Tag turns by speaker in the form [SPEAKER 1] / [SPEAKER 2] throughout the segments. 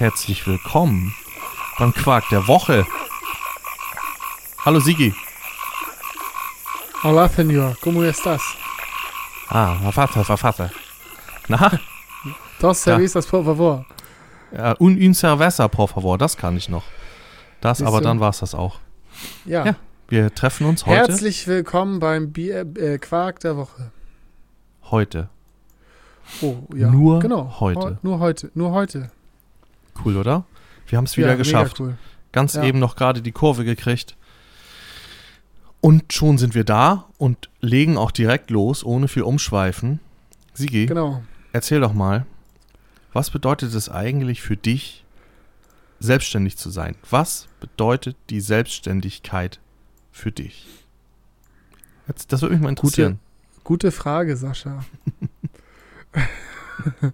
[SPEAKER 1] Herzlich willkommen beim Quark der Woche. Hallo Sigi.
[SPEAKER 2] Hola, señor. ¿Cómo estás?
[SPEAKER 1] Ah, Wafata, Wafata. Na?
[SPEAKER 2] Dos cervezas, por favor.
[SPEAKER 1] Ja, un, un cerveza, por favor. Das kann ich noch. Das,
[SPEAKER 2] Siehst
[SPEAKER 1] aber
[SPEAKER 2] du?
[SPEAKER 1] dann war es das auch.
[SPEAKER 2] Ja.
[SPEAKER 1] Ja. Wir treffen uns heute.
[SPEAKER 2] Herzlich willkommen beim Bier, äh, Quark der Woche.
[SPEAKER 1] Heute.
[SPEAKER 2] Oh, ja.
[SPEAKER 1] Nur
[SPEAKER 2] genau.
[SPEAKER 1] heute.
[SPEAKER 2] Heu- Nur heute. Nur heute.
[SPEAKER 1] Cool, oder? Wir haben es wieder
[SPEAKER 2] ja,
[SPEAKER 1] geschafft.
[SPEAKER 2] Cool.
[SPEAKER 1] Ganz
[SPEAKER 2] Ja.
[SPEAKER 1] eben noch gerade die Kurve gekriegt. Und schon sind wir da und legen auch direkt los, ohne viel Umschweifen. Sigi,
[SPEAKER 2] Genau.
[SPEAKER 1] erzähl doch mal, was bedeutet es eigentlich für dich, selbstständig zu sein? Was bedeutet die Selbstständigkeit für dich? Jetzt, das würde mich mal interessieren.
[SPEAKER 2] Gute Frage, Sascha.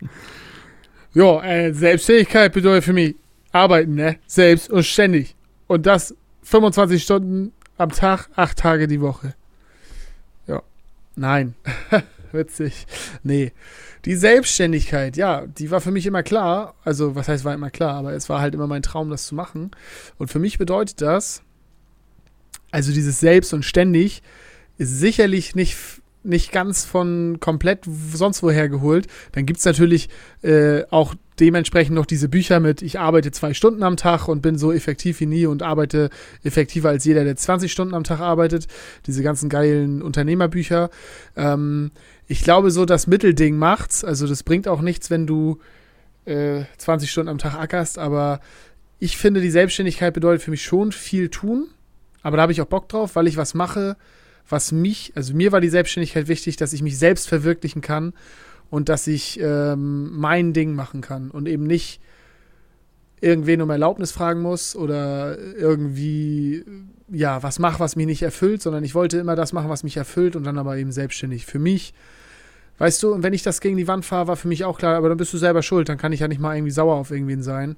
[SPEAKER 2] ja, äh, Selbstständigkeit bedeutet für mich arbeiten, ne? Selbst und ständig. Und das 25 Stunden am Tag, acht Tage die Woche. Ja. Nein. Witzig. Nee. Die Selbstständigkeit, ja, die war für mich immer klar. Also, was heißt war immer klar, aber es war halt immer mein Traum, das zu machen. Und für mich bedeutet das, also dieses Selbst und ständig, ist sicherlich nicht, nicht ganz von komplett sonst woher geholt. Dann gibt es natürlich äh, auch dementsprechend noch diese Bücher mit, ich arbeite zwei Stunden am Tag und bin so effektiv wie nie und arbeite effektiver als jeder, der 20 Stunden am Tag arbeitet. Diese ganzen geilen Unternehmerbücher. Ähm, ich glaube, so das Mittelding macht's. Also das bringt auch nichts, wenn du äh, 20 Stunden am Tag ackerst, aber ich finde, die Selbstständigkeit bedeutet für mich schon viel tun. Aber da habe ich auch Bock drauf, weil ich was mache, was mich, also mir war die Selbstständigkeit wichtig, dass ich mich selbst verwirklichen kann und dass ich ähm, mein Ding machen kann und eben nicht irgendwen um Erlaubnis fragen muss oder irgendwie, ja, was mache, was mich nicht erfüllt, sondern ich wollte immer das machen, was mich erfüllt und dann aber eben selbstständig. Für mich, weißt du, und wenn ich das gegen die Wand fahre, war für mich auch klar, aber dann bist du selber schuld, dann kann ich ja nicht mal irgendwie sauer auf irgendwen sein.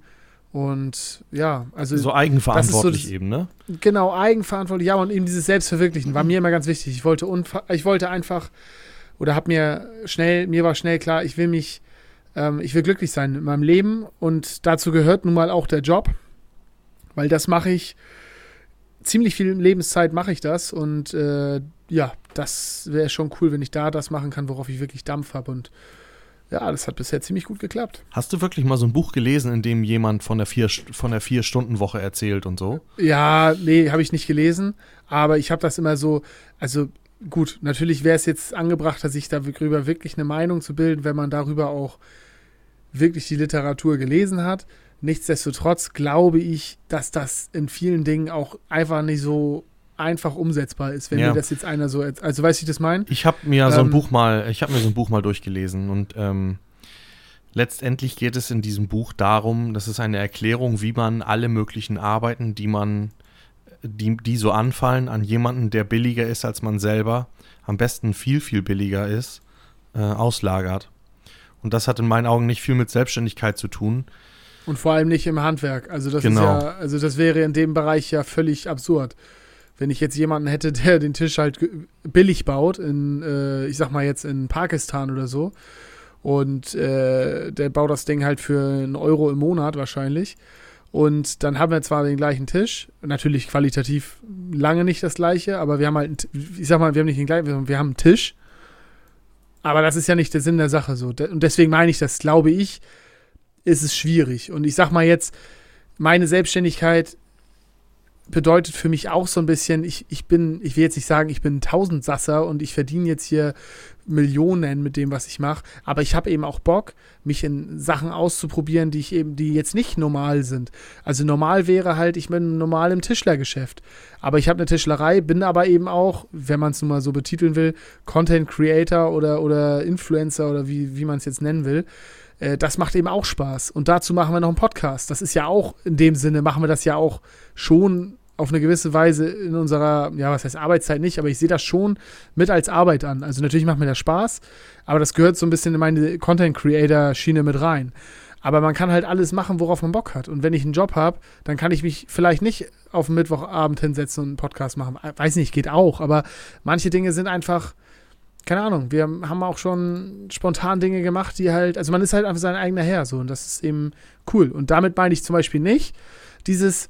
[SPEAKER 2] Und ja, also
[SPEAKER 1] So eigenverantwortlich
[SPEAKER 2] das-
[SPEAKER 1] eben, ne?
[SPEAKER 2] Genau, eigenverantwortlich, ja, und eben dieses Selbstverwirklichen war mir immer ganz wichtig. Ich wollte, unfa- ich wollte einfach, oder hab mir schnell, mir war schnell klar, ich will mich, ähm, ich will glücklich sein in meinem Leben. Und dazu gehört nun mal auch der Job, weil das mache ich, ziemlich viel Lebenszeit mache ich das. Und äh, ja, das wäre schon cool, wenn ich da das machen kann, worauf ich wirklich Dampf habe und ja, das hat bisher ziemlich gut geklappt.
[SPEAKER 1] Hast du wirklich mal so ein Buch gelesen, in dem jemand von der vier, von der Vier-Stunden-Woche erzählt und so?
[SPEAKER 2] Ja, nee, habe ich nicht gelesen, aber ich habe das immer so, also gut, natürlich wäre es jetzt angebrachter, sich darüber wirklich eine Meinung zu bilden, wenn man darüber auch wirklich die Literatur gelesen hat. Nichtsdestotrotz glaube ich, dass das in vielen Dingen auch einfach nicht so einfach umsetzbar ist, wenn
[SPEAKER 1] Ja.
[SPEAKER 2] mir das jetzt einer so, also weißt du, wie ich das meine?
[SPEAKER 1] Ich habe mir so ein
[SPEAKER 2] Ähm,
[SPEAKER 1] Buch mal, ich habe mir so ein Buch mal durchgelesen und ähm, letztendlich geht es in diesem Buch darum, das ist eine Erklärung, wie man alle möglichen Arbeiten, die man, die, die so anfallen, an jemanden, der billiger ist als man selber, am besten viel, viel billiger ist, äh, auslagert. Und das hat in meinen Augen nicht viel mit Selbstständigkeit zu tun.
[SPEAKER 2] Und vor allem nicht im Handwerk. Also das
[SPEAKER 1] Genau.
[SPEAKER 2] ist ja, also das wäre in dem Bereich ja völlig absurd. Wenn ich jetzt jemanden hätte, der den Tisch halt billig baut, in, äh, ich sag mal jetzt in Pakistan oder so, und äh, der baut das Ding halt für einen Euro im Monat wahrscheinlich. Und dann haben wir zwar den gleichen Tisch, natürlich qualitativ lange nicht das gleiche, aber wir haben halt, ich sag mal, wir haben nicht den gleichen, wir haben- einen Tisch. Aber das ist ja nicht der Sinn der Sache so. Und deswegen meine ich das, glaube ich, ist es schwierig. Und ich sag mal jetzt, meine Selbstständigkeit bedeutet für mich auch so ein bisschen, ich, ich bin, ich will jetzt nicht sagen, ich bin ein Tausendsasser und ich verdiene jetzt hier Millionen mit dem, was ich mache, aber ich habe eben auch Bock, mich in Sachen auszuprobieren, die ich eben, die jetzt nicht normal sind. Also normal wäre halt, ich bin normal im Tischlergeschäft. Aber ich habe eine Tischlerei, bin aber eben auch, wenn man es nun mal so betiteln will, Content Creator oder, oder Influencer oder wie, wie man es jetzt nennen will. Äh, das macht eben auch Spaß. Und dazu machen wir noch einen Podcast. Das ist ja auch, in dem Sinne, machen wir das ja auch schon auf eine gewisse Weise in unserer, ja, was heißt Arbeitszeit nicht, aber ich sehe das schon mit als Arbeit an. Also natürlich macht mir das Spaß, aber das gehört so ein bisschen in meine Content-Creator-Schiene mit rein. Aber man kann halt alles machen, worauf man Bock hat. Und wenn ich einen Job habe, dann kann ich mich vielleicht nicht auf den Mittwochabend hinsetzen und einen Podcast machen. Weiß nicht, geht auch, aber manche Dinge sind einfach, keine Ahnung, wir haben auch schon spontan Dinge gemacht, die halt, also man ist halt einfach sein eigener Herr so und das ist eben cool. Und damit meine ich zum Beispiel nicht dieses,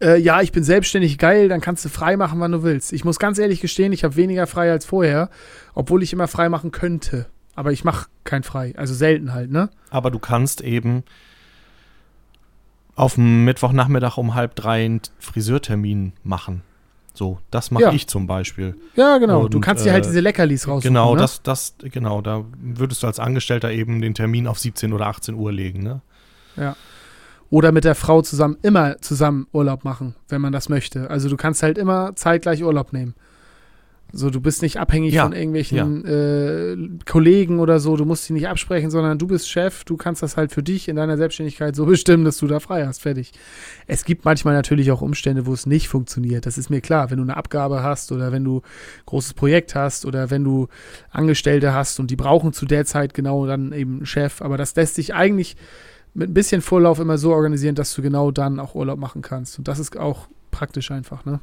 [SPEAKER 2] äh, ja, ich bin selbstständig geil, dann kannst du frei machen, wann du willst. Ich muss ganz ehrlich gestehen, ich habe weniger frei als vorher, obwohl ich immer frei machen könnte. Aber ich mache kein frei, also selten halt, ne?
[SPEAKER 1] Aber du kannst eben auf dem Mittwochnachmittag um halb drei einen Friseurtermin machen. So, das mache
[SPEAKER 2] Ja.
[SPEAKER 1] ich zum Beispiel.
[SPEAKER 2] Ja, genau. du
[SPEAKER 1] Und,
[SPEAKER 2] kannst dir halt
[SPEAKER 1] äh,
[SPEAKER 2] diese Leckerlis raussuchen.
[SPEAKER 1] Genau,
[SPEAKER 2] ne?
[SPEAKER 1] das, das, genau, da würdest du als Angestellter eben den Termin auf 17 oder 18 Uhr legen, ne?
[SPEAKER 2] Oder mit der Frau zusammen, immer zusammen Urlaub machen, wenn man das möchte. Also du kannst halt immer zeitgleich Urlaub nehmen. So, du bist nicht abhängig
[SPEAKER 1] Ja,
[SPEAKER 2] von irgendwelchen äh, Kollegen oder so, du musst sie nicht absprechen, sondern du bist Chef, du kannst das halt für dich in deiner Selbstständigkeit so bestimmen, dass du da frei hast, fertig. Es gibt manchmal natürlich auch Umstände, wo es nicht funktioniert, das ist mir klar. Wenn du eine Abgabe hast oder wenn du ein großes Projekt hast oder wenn du Angestellte hast und die brauchen zu der Zeit genau dann eben einen Chef, aber das lässt sich eigentlich mit ein bisschen Vorlauf immer so organisieren, dass du genau dann auch Urlaub machen kannst. Und das ist auch praktisch einfach, ne?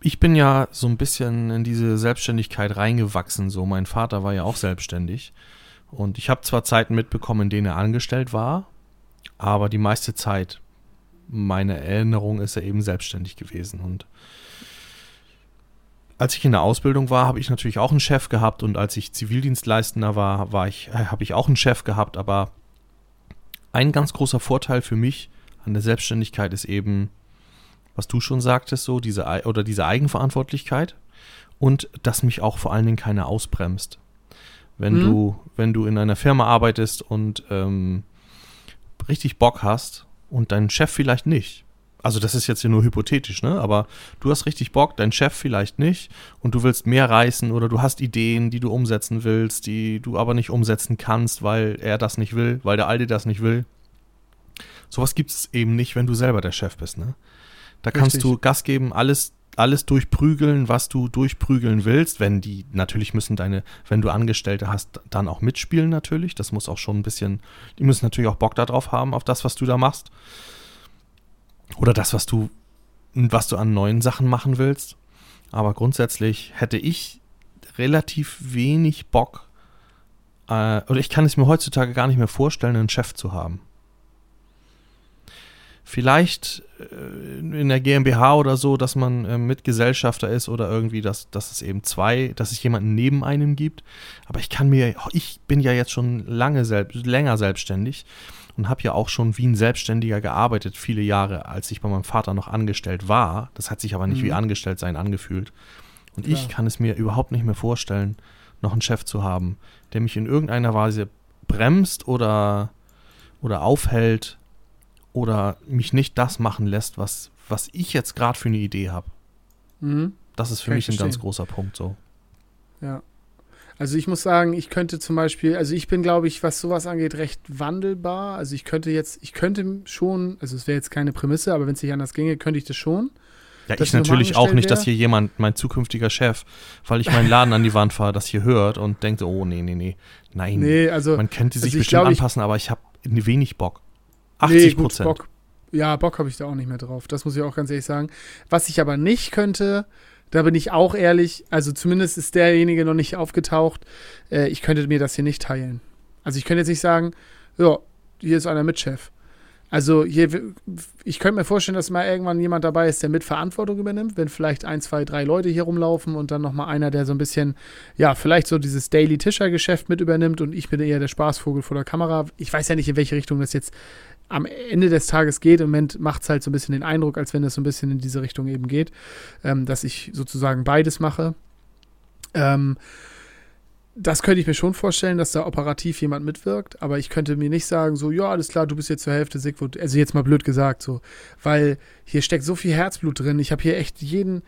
[SPEAKER 1] Ich, bin ja so ein bisschen in diese Selbstständigkeit reingewachsen. So, mein Vater war ja auch selbstständig. Und ich habe zwar Zeiten mitbekommen, in denen er angestellt war, aber die meiste Zeit, meine Erinnerung, ist er eben selbstständig gewesen. Und als ich in der Ausbildung war, habe ich natürlich auch einen Chef gehabt und als ich Zivildienstleistender war, war ich, äh, habe ich auch einen Chef gehabt, aber ein ganz großer Vorteil für mich an der Selbstständigkeit ist eben, was du schon sagtest, so diese oder diese Eigenverantwortlichkeit und dass mich auch vor allen Dingen keiner ausbremst. Wenn
[SPEAKER 2] Mhm.
[SPEAKER 1] du, wenn du in einer Firma arbeitest und ähm, richtig Bock hast und dein Chef vielleicht nicht. Also das ist jetzt hier nur hypothetisch, ne? Aber du hast richtig Bock, dein Chef vielleicht nicht und du willst mehr reißen oder du hast Ideen, die du umsetzen willst, die du aber nicht umsetzen kannst, weil er das nicht will, weil der Alte das nicht will. Sowas gibt es eben nicht, wenn du selber der Chef bist, ne? Da kannst
[SPEAKER 2] Richtig.
[SPEAKER 1] du Gas geben, alles, alles durchprügeln, was du durchprügeln willst. Wenn die, natürlich müssen deine, wenn du Angestellte hast, dann auch mitspielen natürlich. Das muss auch schon ein bisschen, die müssen natürlich auch Bock darauf haben, auf das, was du da machst. Oder das, was du, was du an neuen Sachen machen willst. Aber grundsätzlich hätte ich relativ wenig Bock, äh, oder ich kann es mir heutzutage gar nicht mehr vorstellen, einen Chef zu haben. Vielleicht äh, in der GmbH oder so, dass man äh, Mitgesellschafter ist oder irgendwie, dass, dass es eben zwei, dass es jemanden neben einem gibt. Aber ich kann mir, ich bin ja jetzt schon lange selbst, länger selbstständig und habe ja auch schon wie ein Selbstständiger gearbeitet, viele Jahre, als ich bei meinem Vater noch angestellt war. Das hat sich aber nicht
[SPEAKER 2] Mhm.
[SPEAKER 1] wie angestellt sein angefühlt. Und ich
[SPEAKER 2] Klar.
[SPEAKER 1] kann es mir überhaupt nicht mehr vorstellen, noch einen Chef zu haben, der mich in irgendeiner Weise bremst oder, oder aufhält oder mich nicht das machen lässt, was, was ich jetzt gerade für eine Idee habe.
[SPEAKER 2] Mhm.
[SPEAKER 1] Das ist für
[SPEAKER 2] Kann
[SPEAKER 1] mich
[SPEAKER 2] ich
[SPEAKER 1] ein ganz großer Punkt so.
[SPEAKER 2] Ja. Also ich muss sagen, ich könnte zum Beispiel, also ich bin, glaube ich, was sowas angeht, recht wandelbar. Also ich könnte jetzt, ich könnte schon, also es wäre jetzt keine Prämisse, aber wenn es nicht anders ginge, könnte ich das schon.
[SPEAKER 1] Ja,
[SPEAKER 2] Dass
[SPEAKER 1] ich natürlich auch nicht, dass
[SPEAKER 2] wär?
[SPEAKER 1] hier jemand, mein zukünftiger Chef, weil ich meinen Laden an die Wand fahre, das hier hört und denkt, oh nee, nee, nee, nein.
[SPEAKER 2] Nee, also
[SPEAKER 1] Man könnte sich
[SPEAKER 2] also
[SPEAKER 1] bestimmt
[SPEAKER 2] glaub,
[SPEAKER 1] anpassen, aber ich habe wenig Bock.
[SPEAKER 2] Nee,
[SPEAKER 1] 80
[SPEAKER 2] gut,
[SPEAKER 1] Prozent.
[SPEAKER 2] Bock. Ja, Bock habe ich da auch nicht mehr drauf. Das muss ich auch ganz ehrlich sagen. Was ich aber nicht könnte, da bin ich auch ehrlich, also zumindest ist derjenige noch nicht aufgetaucht, äh, ich könnte mir das hier nicht teilen. Also ich könnte jetzt nicht sagen, ja, hier ist einer Mitchef. Also hier, ich könnte mir vorstellen, dass mal irgendwann jemand dabei ist, der mit Verantwortung übernimmt, wenn vielleicht ein, zwei, drei Leute hier rumlaufen und dann nochmal einer, der so ein bisschen, ja, vielleicht so dieses Daily-Tischer-Geschäft mit übernimmt und ich bin eher der Spaßvogel vor der Kamera. Ich weiß ja nicht, in welche Richtung das jetzt am Ende des Tages geht. Im Moment macht es halt so ein bisschen den Eindruck, als wenn es so ein bisschen in diese Richtung eben geht, ähm, dass ich sozusagen beides mache. Ähm, das könnte ich mir schon vorstellen, dass da operativ jemand mitwirkt, aber ich könnte mir nicht sagen, so, ja, alles klar, du bist jetzt zur Hälfte Sigmund, also jetzt mal blöd gesagt, so, weil hier steckt so viel Herzblut drin. Ich habe hier echt jeden,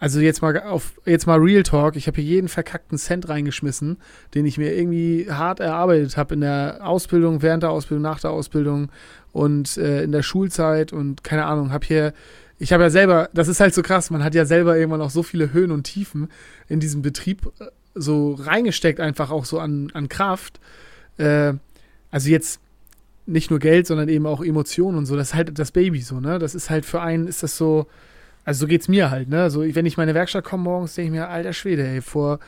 [SPEAKER 2] also jetzt mal auf, jetzt mal Real Talk, ich habe hier jeden verkackten Cent reingeschmissen, den ich mir irgendwie hart erarbeitet habe in der Ausbildung, während der Ausbildung, nach der Ausbildung und äh, in der Schulzeit und keine Ahnung, habe hier ich habe ja selber, das ist halt so krass, man hat ja selber irgendwann auch so viele Höhen und Tiefen in diesem Betrieb äh, so reingesteckt, einfach auch so an, an Kraft. Äh, also jetzt nicht nur Geld, sondern eben auch Emotionen und so. Das ist halt das Baby so, ne? Das ist halt für einen, ist das so, also so geht's mir halt, ne? So, wenn ich in meine Werkstatt komme morgens, denke ich mir, alter Schwede, ey, vor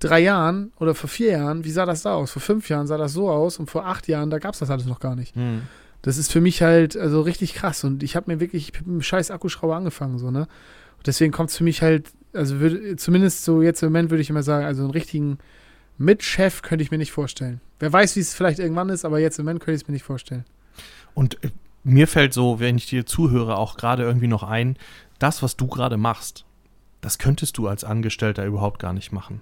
[SPEAKER 2] drei Jahren oder vor vier Jahren, wie sah das da aus? Vor fünf Jahren sah das so aus und vor acht Jahren, da gab es das alles noch gar nicht.
[SPEAKER 1] Hm.
[SPEAKER 2] Das ist für mich halt also richtig krass und ich habe mir wirklich mit einem scheiß Akkuschrauber angefangen, so, ne? Und deswegen kommt es für mich halt, also würde, zumindest so jetzt im Moment würde ich immer sagen, also einen richtigen Mitchef könnte ich mir nicht vorstellen. Wer weiß, wie es vielleicht irgendwann ist, aber jetzt im Moment könnte ich es mir nicht vorstellen.
[SPEAKER 1] Und äh, mir fällt so, wenn ich dir zuhöre, auch gerade irgendwie noch ein, das, was du gerade machst, das könntest du als Angestellter überhaupt gar nicht machen.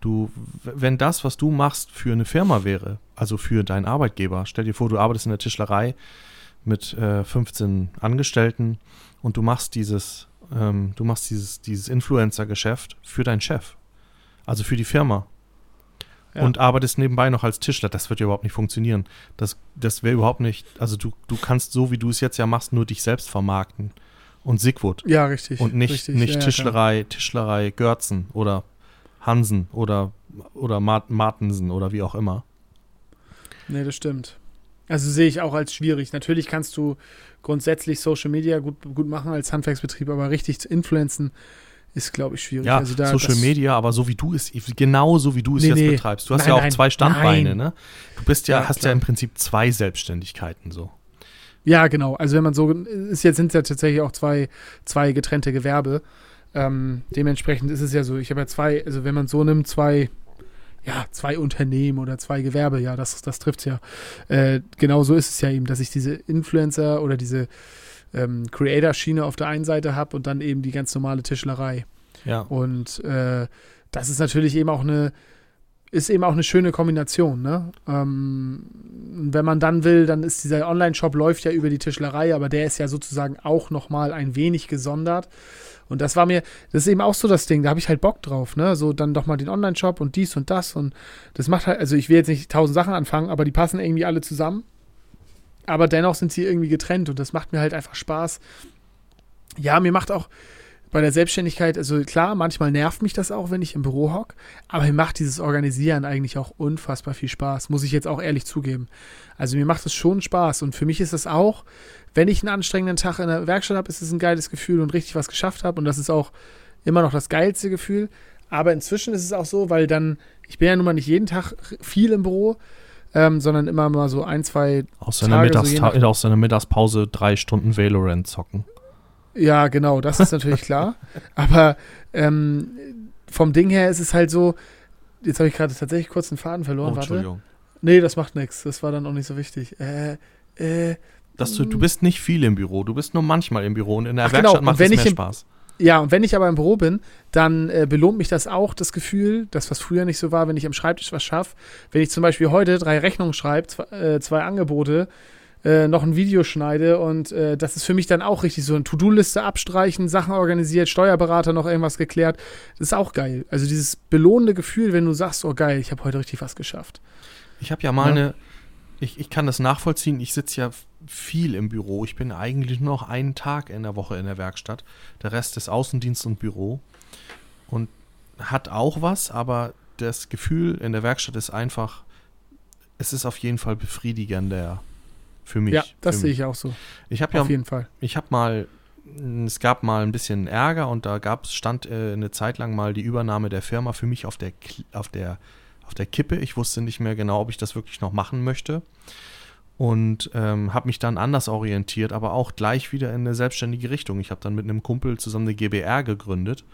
[SPEAKER 1] Du, wenn das, was du machst, für eine Firma wäre, also für deinen Arbeitgeber, stell dir vor, du arbeitest in der Tischlerei mit äh, 15 Angestellten und du machst dieses, ähm, du machst dieses, dieses Influencer-Geschäft für deinen Chef, also für die Firma.
[SPEAKER 2] Ja.
[SPEAKER 1] Und arbeitest nebenbei noch als Tischler. Das wird ja überhaupt nicht funktionieren. Das, das wäre überhaupt nicht, also du, du kannst so, wie du es jetzt ja machst, nur dich selbst vermarkten. Und Sigwood.
[SPEAKER 2] Ja, richtig.
[SPEAKER 1] Und nicht,
[SPEAKER 2] richtig.
[SPEAKER 1] nicht
[SPEAKER 2] ja, ja,
[SPEAKER 1] Tischlerei, Tischlerei Görzen oder Hansen oder, oder Mart Martensen oder wie auch immer.
[SPEAKER 2] Nee, das stimmt. Also sehe ich auch als schwierig. Natürlich kannst du grundsätzlich Social Media gut, gut machen als Handwerksbetrieb, aber richtig zu influenzen ist, glaube ich, schwierig.
[SPEAKER 1] Ja,
[SPEAKER 2] also da,
[SPEAKER 1] Social
[SPEAKER 2] das,
[SPEAKER 1] Media, aber so wie du es, genau so wie du es
[SPEAKER 2] Nee,
[SPEAKER 1] jetzt
[SPEAKER 2] nee.
[SPEAKER 1] betreibst. Du hast
[SPEAKER 2] Nein,
[SPEAKER 1] ja auch
[SPEAKER 2] nein,
[SPEAKER 1] zwei Standbeine,
[SPEAKER 2] nein.
[SPEAKER 1] ne? Du bist ja,
[SPEAKER 2] Ja,
[SPEAKER 1] hast
[SPEAKER 2] klar.
[SPEAKER 1] ja im Prinzip zwei Selbstständigkeiten so.
[SPEAKER 2] Ja, genau. Also wenn man so ist jetzt sind es ja tatsächlich auch zwei, zwei getrennte Gewerbe. Ähm, dementsprechend ist es ja so, ich habe ja zwei, also wenn man so nimmt, zwei, ja, zwei Unternehmen oder zwei Gewerbe, ja, das, das trifft es ja. Äh, genau so ist es ja eben, dass ich diese Influencer oder diese ähm, Creator-Schiene auf der einen Seite habe und dann eben die ganz normale Tischlerei.
[SPEAKER 1] Ja.
[SPEAKER 2] Und äh, das ist natürlich eben auch eine, ist eben auch eine schöne Kombination, ne? Ähm, wenn man dann will, dann ist dieser Online-Shop läuft ja über die Tischlerei, aber der ist ja sozusagen auch nochmal ein wenig gesondert. Und das war mir, das ist eben auch so das Ding, da habe ich halt Bock drauf, ne? So dann doch mal den Online-Shop und dies und das und das macht halt, also ich will jetzt nicht tausend Sachen anfangen, aber die passen irgendwie alle zusammen. Aber dennoch sind sie irgendwie getrennt und das macht mir halt einfach Spaß. Ja, mir macht auch bei der Selbstständigkeit, also klar, manchmal nervt mich das auch, wenn ich im Büro hock, aber mir macht dieses Organisieren eigentlich auch unfassbar viel Spaß, muss ich jetzt auch ehrlich zugeben. Also mir macht es schon Spaß und für mich ist es auch, wenn ich einen anstrengenden Tag in der Werkstatt habe, ist es ein geiles Gefühl und richtig was geschafft habe und das ist auch immer noch das geilste Gefühl. Aber inzwischen ist es auch so, weil dann, ich bin ja nun mal nicht jeden Tag viel im Büro, ähm, sondern immer mal so ein, zwei
[SPEAKER 1] Aus seiner,
[SPEAKER 2] Tage, so
[SPEAKER 1] Mittags seiner Mittagspause drei Stunden Valorant zocken.
[SPEAKER 2] Ja, genau, das ist natürlich klar. Aber ähm, vom Ding her ist es halt so, jetzt habe ich gerade tatsächlich kurz den Faden verloren,
[SPEAKER 1] Oh,
[SPEAKER 2] warte.
[SPEAKER 1] Entschuldigung.
[SPEAKER 2] Nee, das macht nichts, das war dann auch nicht so wichtig. Äh, äh,
[SPEAKER 1] Dass du, du bist nicht viel im Büro, du bist nur manchmal im Büro und in der
[SPEAKER 2] Ach, genau,
[SPEAKER 1] Werkstatt
[SPEAKER 2] und
[SPEAKER 1] macht
[SPEAKER 2] wenn
[SPEAKER 1] es mehr
[SPEAKER 2] im-
[SPEAKER 1] Spaß.
[SPEAKER 2] ja, und wenn ich aber im Büro bin, dann äh, belohnt mich das auch, das Gefühl, das was früher nicht so war, wenn ich am Schreibtisch was schaffe. Wenn ich zum Beispiel heute drei Rechnungen schreibe, zwei, äh, zwei Angebote, äh, noch ein Video schneide und äh, das ist für mich dann auch richtig so eine To-Do-Liste abstreichen, Sachen organisiert, Steuerberater noch irgendwas geklärt. Das ist auch geil. Also dieses belohnende Gefühl, wenn du sagst, oh geil, ich habe heute richtig was geschafft.
[SPEAKER 1] Ich habe ja mal
[SPEAKER 2] Ja.
[SPEAKER 1] eine, ich, ich kann das nachvollziehen, ich sitze ja viel im Büro. Ich bin eigentlich nur noch einen Tag in der Woche in der Werkstatt. Der Rest ist Außendienst und Büro. Und hat auch was, aber das Gefühl in der Werkstatt ist einfach, es ist auf jeden Fall befriedigender für mich.
[SPEAKER 2] ja, das sehe ich auch so.
[SPEAKER 1] Ich habe ja
[SPEAKER 2] Auf jeden Fall.
[SPEAKER 1] ich habe mal, es gab mal ein bisschen Ärger und da gab es, stand äh, eine Zeit lang mal die Übernahme der Firma für mich auf der, auf der, auf der Kippe. Ich wusste nicht mehr genau, ob ich das wirklich noch machen möchte. Und ähm, habe mich dann anders orientiert, aber auch gleich wieder in eine selbstständige Richtung. Ich habe dann mit einem Kumpel zusammen eine GBR gegründet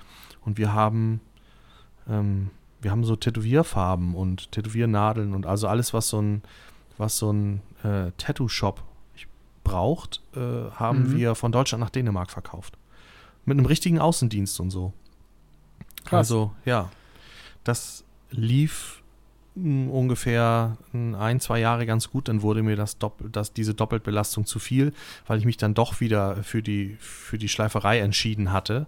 [SPEAKER 1] und wir haben, ähm, wir haben so Tätowierfarben und Tätowiernadeln und also alles, was so ein, was so ein äh, Tattoo-Shop braucht, äh, haben
[SPEAKER 2] Mhm.
[SPEAKER 1] wir von Deutschland nach Dänemark verkauft. Mit einem richtigen Außendienst und so.
[SPEAKER 2] Krass.
[SPEAKER 1] Also, ja. Das lief mh, ungefähr mh, ein, zwei Jahre ganz gut. Dann wurde mir das, Doppel, das diese Doppelbelastung zu viel, weil ich mich dann doch wieder für die, für die Schleiferei entschieden hatte.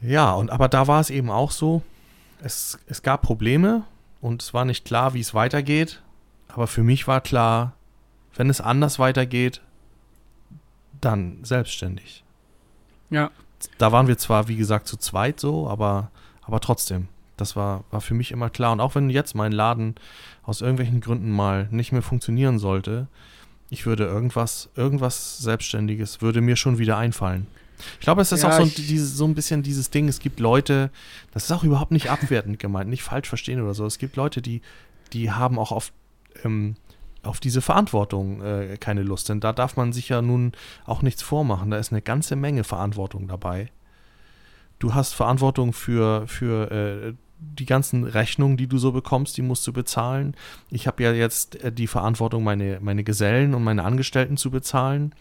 [SPEAKER 1] Ja, und aber da war es eben auch so, es, es gab Probleme und es war nicht klar, wie es weitergeht. Aber für mich war klar, wenn es anders weitergeht, dann selbstständig.
[SPEAKER 2] Ja.
[SPEAKER 1] Da waren wir zwar, wie gesagt, zu zweit so, aber, aber trotzdem, das war, war für mich immer klar. Und auch wenn jetzt mein Laden aus irgendwelchen Gründen mal nicht mehr funktionieren sollte, ich würde irgendwas, irgendwas Selbstständiges, würde mir schon wieder einfallen. Ich glaube, es ist
[SPEAKER 2] Ja,
[SPEAKER 1] auch so, ein- dieses, so ein bisschen dieses Ding, es gibt Leute, das ist auch überhaupt nicht abwertend gemeint, nicht falsch verstehen oder so. Es gibt Leute, die, die haben auch auf, ähm, auf diese Verantwortung äh, keine Lust. Denn da darf man sich ja nun auch nichts vormachen. Da ist eine ganze Menge Verantwortung dabei. Du hast Verantwortung für, für äh, die ganzen Rechnungen, die du so bekommst, die musst du bezahlen. Ich habe ja jetzt äh, die Verantwortung, meine, meine Gesellen und meine Angestellten zu bezahlen.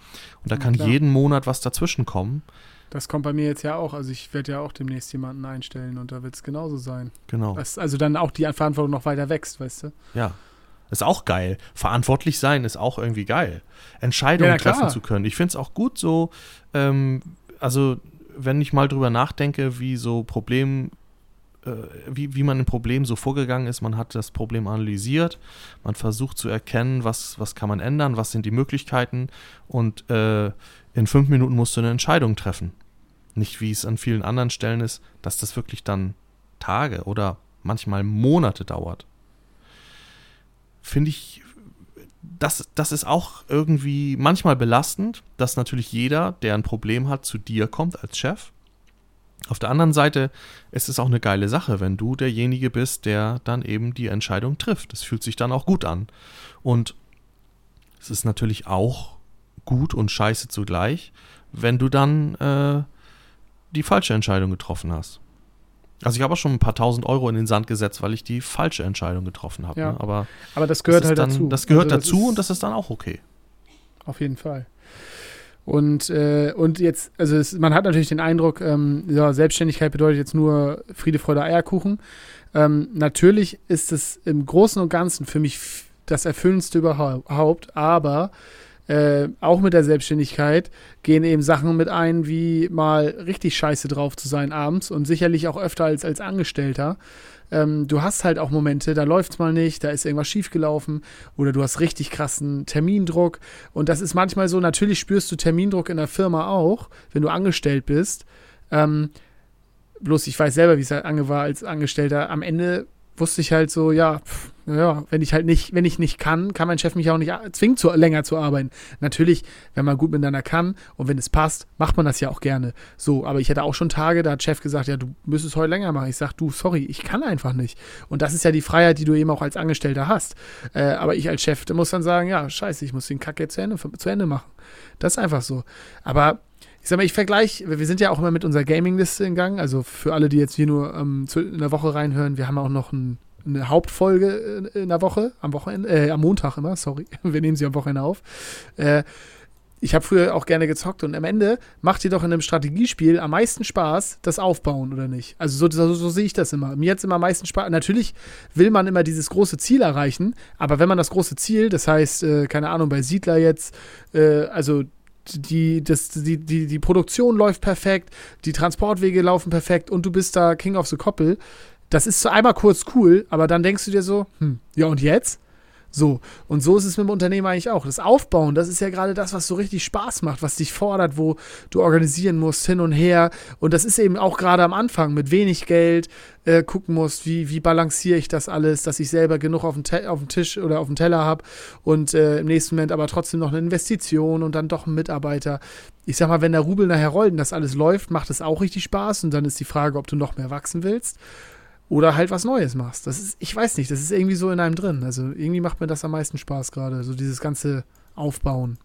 [SPEAKER 1] Und da kann jeden Monat was dazwischen kommen.
[SPEAKER 2] Das kommt bei mir jetzt ja auch. Also ich werde ja auch demnächst jemanden einstellen und da wird es genauso sein.
[SPEAKER 1] Genau.
[SPEAKER 2] Was, also dann auch die Verantwortung noch weiter wächst, weißt du?
[SPEAKER 1] Ja. Ist auch geil. Verantwortlich sein ist auch irgendwie geil. Entscheidungen
[SPEAKER 2] Ja,
[SPEAKER 1] treffen zu können. Ich finde es auch gut so, ähm, also wenn ich mal drüber nachdenke, wie so Problem, wie, wie man im Problem so vorgegangen ist, man hat das Problem analysiert, man versucht zu erkennen, was, was kann man ändern, was sind die Möglichkeiten und äh, in fünf Minuten musst du eine Entscheidung treffen. Nicht wie es an vielen anderen Stellen ist, dass das wirklich dann Tage oder manchmal Monate dauert finde ich, das, das ist auch irgendwie manchmal belastend, dass natürlich jeder, der ein Problem hat, zu dir kommt als Chef. Auf der anderen Seite ist es auch eine geile Sache, wenn du derjenige bist, der dann eben die Entscheidung trifft. Das fühlt sich dann auch gut an. Und es ist natürlich auch gut und scheiße zugleich, wenn du dann äh, die falsche Entscheidung getroffen hast. Also ich habe auch schon ein paar tausend Euro in den Sand gesetzt, weil ich die falsche Entscheidung getroffen habe.
[SPEAKER 2] Ja.
[SPEAKER 1] Ne? Aber
[SPEAKER 2] Aber das gehört
[SPEAKER 1] das
[SPEAKER 2] halt
[SPEAKER 1] dann,
[SPEAKER 2] dazu.
[SPEAKER 1] Das gehört
[SPEAKER 2] Also
[SPEAKER 1] dazu
[SPEAKER 2] ist-
[SPEAKER 1] und das ist dann auch okay.
[SPEAKER 2] Auf jeden Fall. Und, äh, und jetzt, also es, man hat natürlich den Eindruck, ähm, ja, Selbstständigkeit bedeutet jetzt nur Friede, Freude, Eierkuchen. Ähm, natürlich ist es im Großen und Ganzen für mich das Erfüllendste überhaupt, aber äh, auch mit der Selbstständigkeit gehen eben Sachen mit ein, wie mal richtig scheiße drauf zu sein abends und sicherlich auch öfter als als Angestellter. Ähm, du hast halt auch Momente, da läuft's mal nicht, da ist irgendwas schiefgelaufen oder du hast richtig krassen Termindruck. Und das ist manchmal so, natürlich spürst du Termindruck in der Firma auch, wenn du angestellt bist. Ähm, bloß ich weiß selber, wie es halt ange war als Angestellter. Am Ende wusste ich halt so, ja, pff, ja, wenn ich halt nicht, wenn ich nicht kann, kann mein Chef mich auch nicht zwingen, zu, länger zu arbeiten. Natürlich, wenn man gut miteinander kann und wenn es passt, macht man das ja auch gerne. So, aber ich hatte auch schon Tage, da hat Chef gesagt, ja, du müsstest heute länger machen. Ich sag, du, sorry, ich kann einfach nicht. Und das ist ja die Freiheit, die du eben auch als Angestellter hast. Äh, aber ich als Chef, der muss dann sagen, ja, scheiße, ich muss den Kack jetzt zu Ende, zu Ende machen. Das ist einfach so. Aber ich sag mal, ich vergleiche, wir sind ja auch immer mit unserer Gaming-Liste in Gang. Also für alle, die jetzt hier nur ähm, zu, in der Woche reinhören, wir haben auch noch ein, eine Hauptfolge in, der Woche, am Wochenende, äh, am Montag immer, sorry. Wir nehmen sie am Wochenende auf. Äh, ich habe früher auch gerne gezockt und am Ende macht dir doch in einem Strategiespiel am meisten Spaß das Aufbauen, oder nicht? Also so, so, so sehe ich das immer. Mir es immer am meisten Spaß. Natürlich will man immer dieses große Ziel erreichen, aber wenn man das große Ziel, das heißt, äh, keine Ahnung, bei Siedler jetzt, äh, also die, das, die, die, die Produktion läuft perfekt, die Transportwege laufen perfekt und du bist da King of the Koppel. Das ist einmal kurz cool, aber dann denkst du dir so, hm, ja und jetzt? So, und so ist es mit dem Unternehmen eigentlich auch. Das Aufbauen, das ist ja gerade das, was so richtig Spaß macht, was dich fordert, wo du organisieren musst, hin und her. Und das ist eben auch gerade am Anfang mit wenig Geld äh, gucken musst, wie, wie balanciere ich das alles, dass ich selber genug auf dem, Te auf dem Tisch oder auf dem Teller habe und äh, im nächsten Moment aber trotzdem noch eine Investition und dann doch einen Mitarbeiter. Ich sag mal, wenn der Rubel nachher rollt und das alles läuft, macht es auch richtig Spaß und dann ist die Frage, ob du noch mehr wachsen willst oder halt was Neues machst. Das ist, ich weiß nicht, das ist irgendwie so in einem drin. Also irgendwie macht mir das am meisten Spaß gerade, so dieses ganze Aufbauen.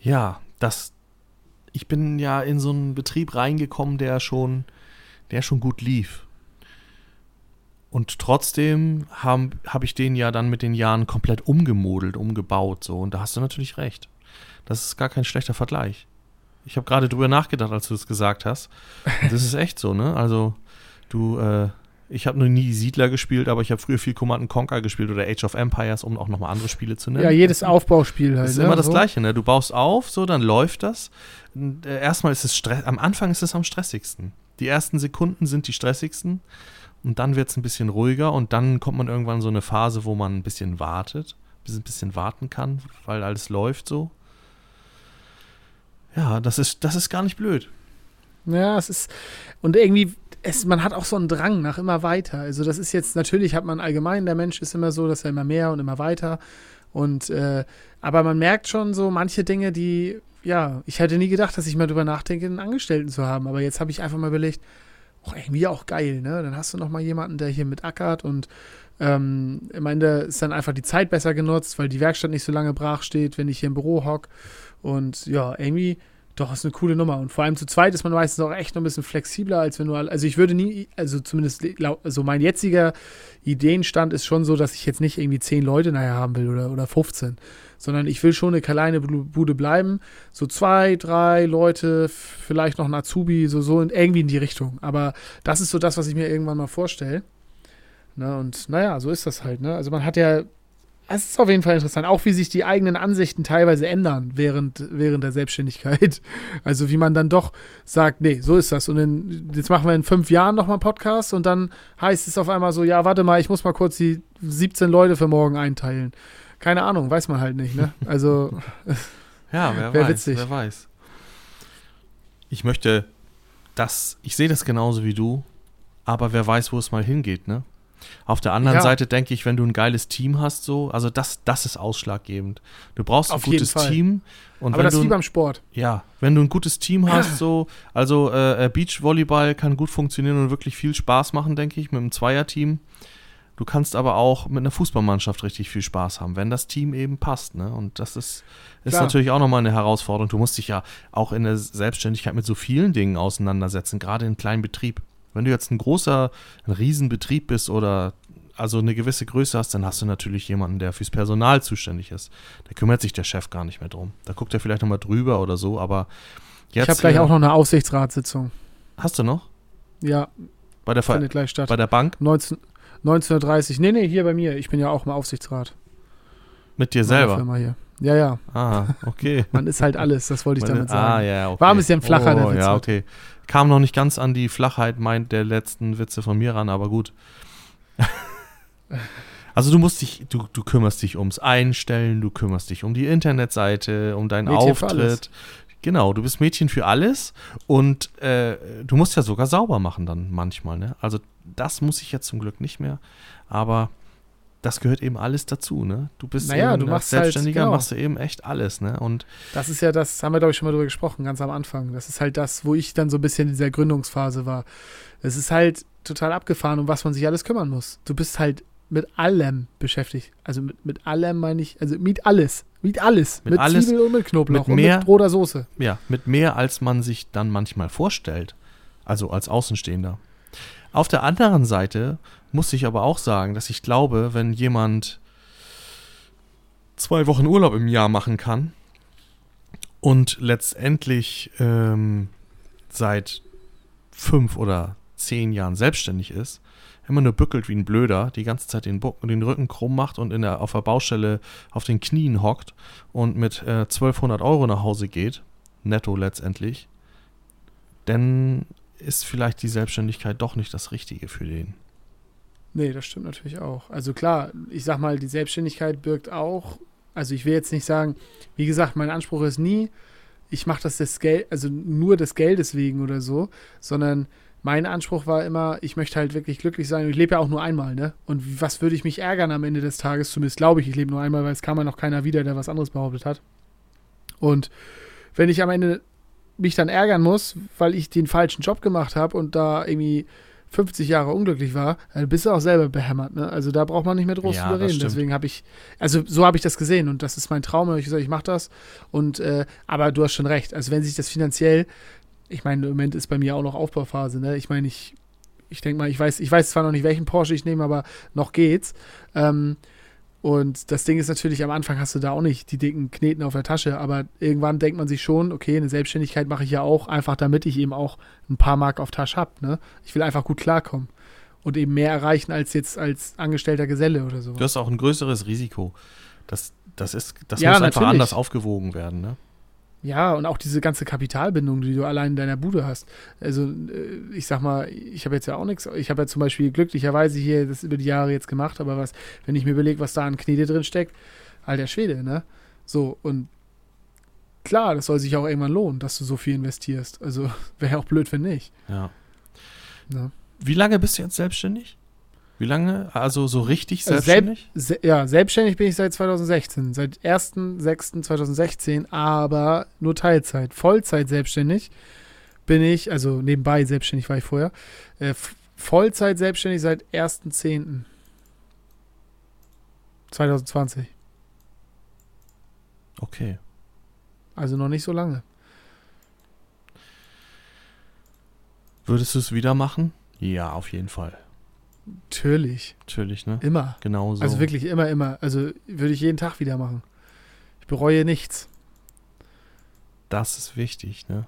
[SPEAKER 1] Ja, das. Ich bin ja in so einen Betrieb reingekommen, der schon, der schon gut lief. Und trotzdem habe hab ich den ja dann mit den Jahren komplett umgemodelt, umgebaut. So. Und da hast du natürlich recht. Das ist gar kein schlechter Vergleich. Ich habe gerade drüber nachgedacht, als du es gesagt hast. Das ist echt so, ne? Also, du, äh, ich habe noch nie Siedler gespielt, aber ich habe früher viel Command Conquer gespielt oder Age of Empires, um auch nochmal andere Spiele zu nennen.
[SPEAKER 2] Ja, jedes Aufbauspiel halt.
[SPEAKER 1] Das ist
[SPEAKER 2] ne?
[SPEAKER 1] immer das
[SPEAKER 2] so.
[SPEAKER 1] Gleiche, ne? Du baust auf, so, dann läuft das. Äh, erstmal ist es Stress, am Anfang ist es am stressigsten. Die ersten Sekunden sind die stressigsten und dann wird es ein bisschen ruhiger und dann kommt man irgendwann in so eine Phase, wo man ein bisschen wartet, ein bisschen warten kann, weil alles läuft so. Ja, das ist, das ist gar nicht blöd.
[SPEAKER 2] Ja, es ist. Und irgendwie, es, man hat auch so einen Drang nach immer weiter. Also, das ist jetzt, natürlich hat man allgemein, der Mensch ist immer so, dass er immer mehr und immer weiter. Und äh, aber man merkt schon so manche Dinge, die, ja, ich hätte nie gedacht, dass ich mal drüber nachdenke, einen Angestellten zu haben. Aber jetzt habe ich einfach mal überlegt, oh, irgendwie auch geil, ne? Dann hast du noch mal jemanden, der hier mit ackert und ähm, am Ende ist dann einfach die Zeit besser genutzt, weil die Werkstatt nicht so lange brach steht, wenn ich hier im Büro hock. Und ja, irgendwie doch, ist eine coole Nummer. Und vor allem zu zweit ist man meistens auch echt noch ein bisschen flexibler, als wenn du. Also, ich würde nie, also zumindest, also mein jetziger Ideenstand ist schon so, dass ich jetzt nicht irgendwie zehn Leute nachher haben will oder, oder 15, sondern ich will schon eine kleine Bude bleiben. So zwei, drei Leute, vielleicht noch ein Azubi, so, so irgendwie in die Richtung. Aber das ist so das, was ich mir irgendwann mal vorstelle. Ne, und naja, so ist das halt. Ne? Also, man hat ja es ist auf jeden Fall interessant, auch wie sich die eigenen Ansichten teilweise ändern während, während der Selbstständigkeit. Also wie man dann doch sagt, nee, so ist das. Und in, jetzt machen wir in fünf Jahren nochmal einen Podcast und dann heißt es auf einmal so, ja, warte mal, ich muss mal kurz die 17 Leute für morgen einteilen. Keine Ahnung, weiß man halt nicht, ne? Also
[SPEAKER 1] ja, wer weiß, witzig. wer weiß. Ich möchte das, ich sehe das genauso wie du, aber wer weiß, wo es mal hingeht, ne? Auf der anderen ja. Seite denke ich, wenn du ein geiles Team hast, so, also das, das ist ausschlaggebend. Du brauchst ein Auf gutes Team.
[SPEAKER 2] Und Aber das ist wie beim Sport.
[SPEAKER 1] Ja, wenn du ein gutes Team hast, so, also äh, äh, Beachvolleyball kann gut funktionieren und wirklich viel Spaß machen, denke ich, mit einem Zweierteam. Du kannst aber auch mit einer Fußballmannschaft richtig viel Spaß haben, wenn das Team eben passt. Ne? Und das ist, ist natürlich auch nochmal eine Herausforderung. Du musst dich ja auch in der Selbstständigkeit mit so vielen Dingen auseinandersetzen, gerade in kleinen Betrieb. Wenn du jetzt ein großer, ein Riesenbetrieb bist oder also eine gewisse Größe hast, dann hast du natürlich jemanden, der fürs Personal zuständig ist. Da kümmert sich der Chef gar nicht mehr drum. Da guckt er vielleicht nochmal drüber oder so, aber
[SPEAKER 2] jetzt. Ich habe gleich äh, auch noch eine Aufsichtsratssitzung.
[SPEAKER 1] Hast du noch?
[SPEAKER 2] Ja.
[SPEAKER 1] Bei der, findet gleich statt. Bei der Bank?
[SPEAKER 2] 19, 1930. Nee, nee, hier bei mir. Ich bin ja auch im Aufsichtsrat.
[SPEAKER 1] Mit dir selber? Firma
[SPEAKER 2] hier. Ja, ja.
[SPEAKER 1] Ah, okay.
[SPEAKER 2] Man ist halt alles, das wollte ich damit sagen.
[SPEAKER 1] Ah, ja, okay.
[SPEAKER 2] War ein bisschen flacher,
[SPEAKER 1] oh, der Witz. Ja, okay. Kam noch nicht ganz an die Flachheit meint der letzten Witze von mir ran, aber gut. also du musst dich, du, du kümmerst dich ums Einstellen, du kümmerst dich um die Internetseite, um deinen Mädchen Auftritt. Genau, du bist Mädchen für alles und äh, du musst ja sogar sauber machen dann manchmal. Ne? Also das muss ich jetzt zum Glück nicht mehr. Aber das gehört eben alles dazu, ne? Du bist
[SPEAKER 2] naja,
[SPEAKER 1] du
[SPEAKER 2] machst
[SPEAKER 1] halt, Selbstständiger,
[SPEAKER 2] halt, genau.
[SPEAKER 1] machst du eben echt alles, ne? Und
[SPEAKER 2] das ist ja das, haben wir glaube ich schon mal drüber gesprochen, ganz am Anfang. Das ist halt das, wo ich dann so ein bisschen in dieser Gründungsphase war. Es ist halt total abgefahren, um was man sich alles kümmern muss. Du bist halt mit allem beschäftigt. Also mit, mit allem meine ich, also mit alles. Mit alles.
[SPEAKER 1] Mit, mit alles,
[SPEAKER 2] Zwiebel und mit Knoblauch
[SPEAKER 1] mit mehr,
[SPEAKER 2] und mit roter Soße.
[SPEAKER 1] Ja, mit mehr, als man sich dann manchmal vorstellt. Also als Außenstehender. Auf der anderen Seite muss ich aber auch sagen, dass ich glaube, wenn jemand zwei Wochen Urlaub im Jahr machen kann und letztendlich ähm, seit fünf oder zehn Jahren selbstständig ist, immer nur bückelt wie ein Blöder, die ganze Zeit den, den Rücken krumm macht und in der, auf der Baustelle auf den Knien hockt und mit äh, 1200 Euro nach Hause geht, netto letztendlich, dann ist vielleicht die Selbstständigkeit doch nicht das Richtige für den.
[SPEAKER 2] Nee, das stimmt natürlich auch. Also klar, ich sag mal, die Selbstständigkeit birgt auch, also ich will jetzt nicht sagen, wie gesagt, mein Anspruch ist nie, ich mache das des Geld, also nur des Geldes wegen oder so, sondern mein Anspruch war immer, ich möchte halt wirklich glücklich sein. Ich lebe ja auch nur einmal, ne? Und was würde ich mich ärgern am Ende des Tages? Zumindest glaube ich, ich lebe nur einmal, weil es kam ja noch keiner wieder, der was anderes behauptet hat. Und wenn ich am Ende mich dann ärgern muss, weil ich den falschen Job gemacht habe und da irgendwie 50 Jahre unglücklich war, dann bist du auch selber behämmert. Ne? Also da braucht man nicht mehr groß ja, drüber reden. Deswegen habe ich, also so habe ich das gesehen und das ist mein Traum. Und ich gesagt, ich mache das. Und äh, aber du hast schon recht. Also wenn sich das finanziell, ich meine, im Moment ist bei mir auch noch Aufbauphase. Ne? Ich meine, ich, ich denke mal, ich weiß, ich weiß zwar noch nicht, welchen Porsche ich nehme, aber noch geht's. Ähm, und das Ding ist natürlich, am Anfang hast du da auch nicht die dicken Kneten auf der Tasche, aber irgendwann denkt man sich schon, okay, eine Selbstständigkeit mache ich ja auch, einfach damit ich eben auch ein paar Mark auf Tasche habe. Ne? Ich will einfach gut klarkommen und eben mehr erreichen als jetzt als angestellter Geselle oder so.
[SPEAKER 1] Du hast auch ein größeres Risiko. Das, das, ist, das ja, muss natürlich. einfach anders aufgewogen werden. Ne?
[SPEAKER 2] Ja, und auch diese ganze Kapitalbindung, die du allein in deiner Bude hast. Also, äh, ich sag mal, ich habe jetzt ja auch nichts. Ich habe ja zum Beispiel glücklicherweise hier das über die Jahre jetzt gemacht, aber was, wenn ich mir überlege, was da an Knete drin steckt, alter Schwede, ne? So, und klar, das soll sich auch irgendwann lohnen, dass du so viel investierst. Also, wäre ja auch blöd, wenn nicht.
[SPEAKER 1] Ja. ja. Wie lange bist du jetzt selbstständig? Wie lange? Also so richtig
[SPEAKER 2] Also
[SPEAKER 1] selbstständig?
[SPEAKER 2] Se ja, selbstständig bin ich seit 2016, seit 1.6.2016, aber nur Teilzeit. Vollzeit selbstständig bin ich, also nebenbei selbstständig war ich vorher, äh, Vollzeit selbstständig seit 1.10.2020.
[SPEAKER 1] okay.
[SPEAKER 2] Also noch nicht so lange.
[SPEAKER 1] Würdest du es wieder machen? Ja, auf jeden Fall.
[SPEAKER 2] Natürlich,
[SPEAKER 1] Natürlich, ne?
[SPEAKER 2] immer.
[SPEAKER 1] Genau so.
[SPEAKER 2] Also wirklich immer, immer. Also würde ich jeden Tag wieder machen. Ich bereue nichts.
[SPEAKER 1] Das ist wichtig, ne?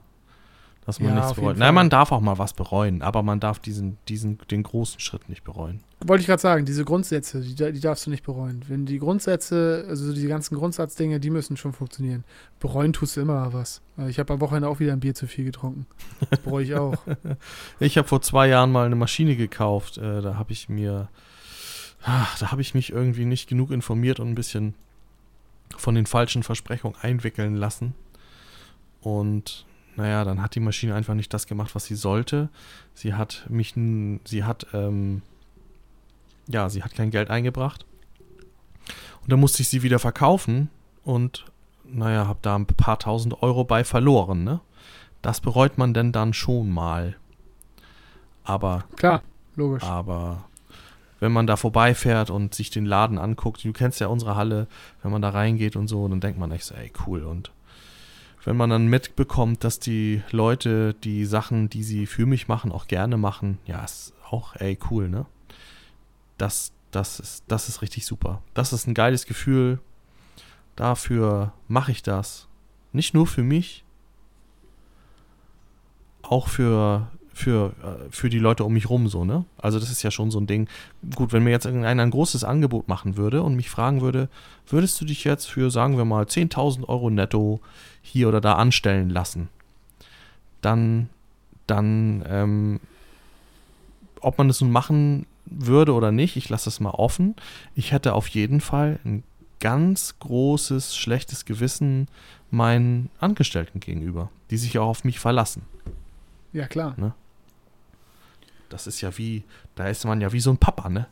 [SPEAKER 1] Dass man
[SPEAKER 2] Ja,
[SPEAKER 1] nichts bereut. Nein, man darf auch mal was bereuen, aber man darf diesen, diesen, den großen Schritt nicht bereuen.
[SPEAKER 2] Wollte ich gerade sagen, diese Grundsätze, die, die darfst du nicht bereuen. Wenn die Grundsätze, also die ganzen Grundsatzdinge, die müssen schon funktionieren. Bereuen tust du immer was. Also Ich habe am Wochenende auch wieder ein Bier zu viel getrunken. Das bereue ich auch.
[SPEAKER 1] Ich habe vor zwei Jahren mal eine Maschine gekauft. Äh, da habe ich mir, ach, da habe ich mich irgendwie nicht genug informiert und ein bisschen von den falschen Versprechungen einwickeln lassen. Und naja, dann hat die Maschine einfach nicht das gemacht, was sie sollte. Sie hat mich, sie hat, ähm, ja, sie hat kein Geld eingebracht. Und dann musste ich sie wieder verkaufen und naja, habe da ein paar tausend Euro bei verloren, ne? Das bereut man denn dann schon mal. Aber,
[SPEAKER 2] Klar, logisch.
[SPEAKER 1] aber wenn man da vorbeifährt und sich den Laden anguckt, du kennst ja unsere Halle, wenn man da reingeht und so, dann denkt man echt so, ey, cool. Und wenn man dann mitbekommt, dass die Leute die Sachen, die sie für mich machen, auch gerne machen, ja, ist auch, ey, cool, ne? Das, das ist, das ist richtig super. Das ist ein geiles Gefühl. Dafür mache ich das. Nicht nur für mich, auch für, für, äh, für die Leute um mich rum so, ne? Also das ist ja schon so ein Ding. Gut, wenn mir jetzt irgendeiner ein großes Angebot machen würde und mich fragen würde, würdest du dich jetzt für, sagen wir mal, 10.000 Euro netto hier oder da anstellen lassen? Dann, dann, ähm, ob man das nun machen würde oder nicht, ich lasse das mal offen. Ich hätte auf jeden Fall ein ganz großes, schlechtes Gewissen meinen Angestellten gegenüber, die sich auch auf mich verlassen.
[SPEAKER 2] Ja, klar.
[SPEAKER 1] Das ist ja wie, da ist man ja wie so ein Papa, ne?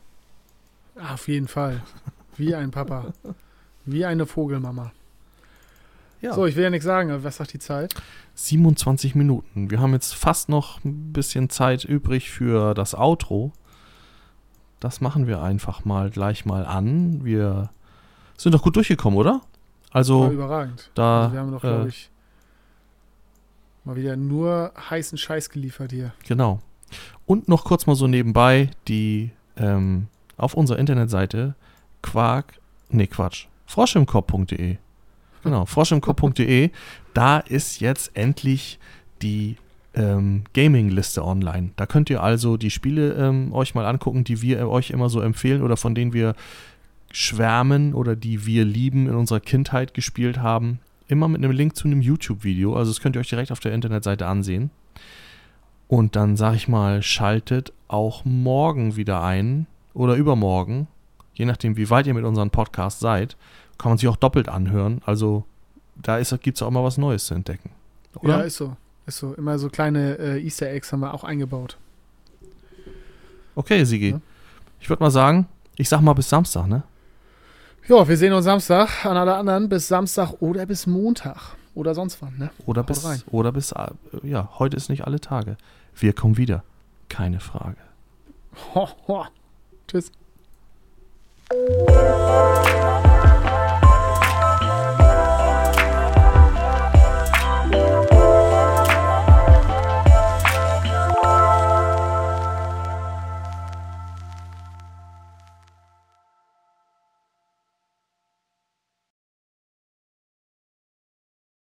[SPEAKER 2] Auf jeden Fall. Wie ein Papa. Wie eine Vogelmama.
[SPEAKER 1] Ja.
[SPEAKER 2] So, ich will ja nichts sagen, aber was sagt die Zeit?
[SPEAKER 1] 27 Minuten. Wir haben jetzt fast noch ein bisschen Zeit übrig für das Outro. Das machen wir einfach mal gleich mal an. Wir sind doch gut durchgekommen, oder? Also,
[SPEAKER 2] überragend.
[SPEAKER 1] da,
[SPEAKER 2] Also wir haben doch,
[SPEAKER 1] äh,
[SPEAKER 2] glaube ich, mal wieder nur heißen Scheiß geliefert hier.
[SPEAKER 1] genau. Und noch kurz mal so nebenbei, die ähm, auf unserer Internetseite Quark, nee Quatsch, froschimkopf.de. Genau, froschimkopf.de. Da ist jetzt endlich die ähm, Gaming-Liste online. Da könnt ihr also die Spiele ähm, euch mal angucken, die wir euch immer so empfehlen oder von denen wir schwärmen oder die wir lieben in unserer Kindheit gespielt haben. Immer mit einem Link zu einem YouTube-Video. Also das könnt ihr euch direkt auf der Internetseite ansehen. Und dann sag ich mal, schaltet auch morgen wieder ein oder übermorgen, je nachdem, wie weit ihr mit unserem Podcast seid, kann man sich auch doppelt anhören. Also da gibt es auch mal was Neues zu entdecken. Oder?
[SPEAKER 2] Ja, ist so. Ist so. Immer so kleine äh, Easter Eggs haben wir auch eingebaut.
[SPEAKER 1] okay, Sigi.
[SPEAKER 2] Ja.
[SPEAKER 1] Ich würde mal sagen, ich sag mal bis Samstag, ne?
[SPEAKER 2] Ja, wir sehen uns Samstag. An alle anderen bis Samstag oder bis Montag. Oder sonst wann, ne?
[SPEAKER 1] Oder
[SPEAKER 2] Haut
[SPEAKER 1] bis,
[SPEAKER 2] rein.
[SPEAKER 1] oder bis, äh, ja, heute ist nicht alle Tage. Wir kommen wieder. Keine Frage.
[SPEAKER 2] Ho, ho. Tschüss.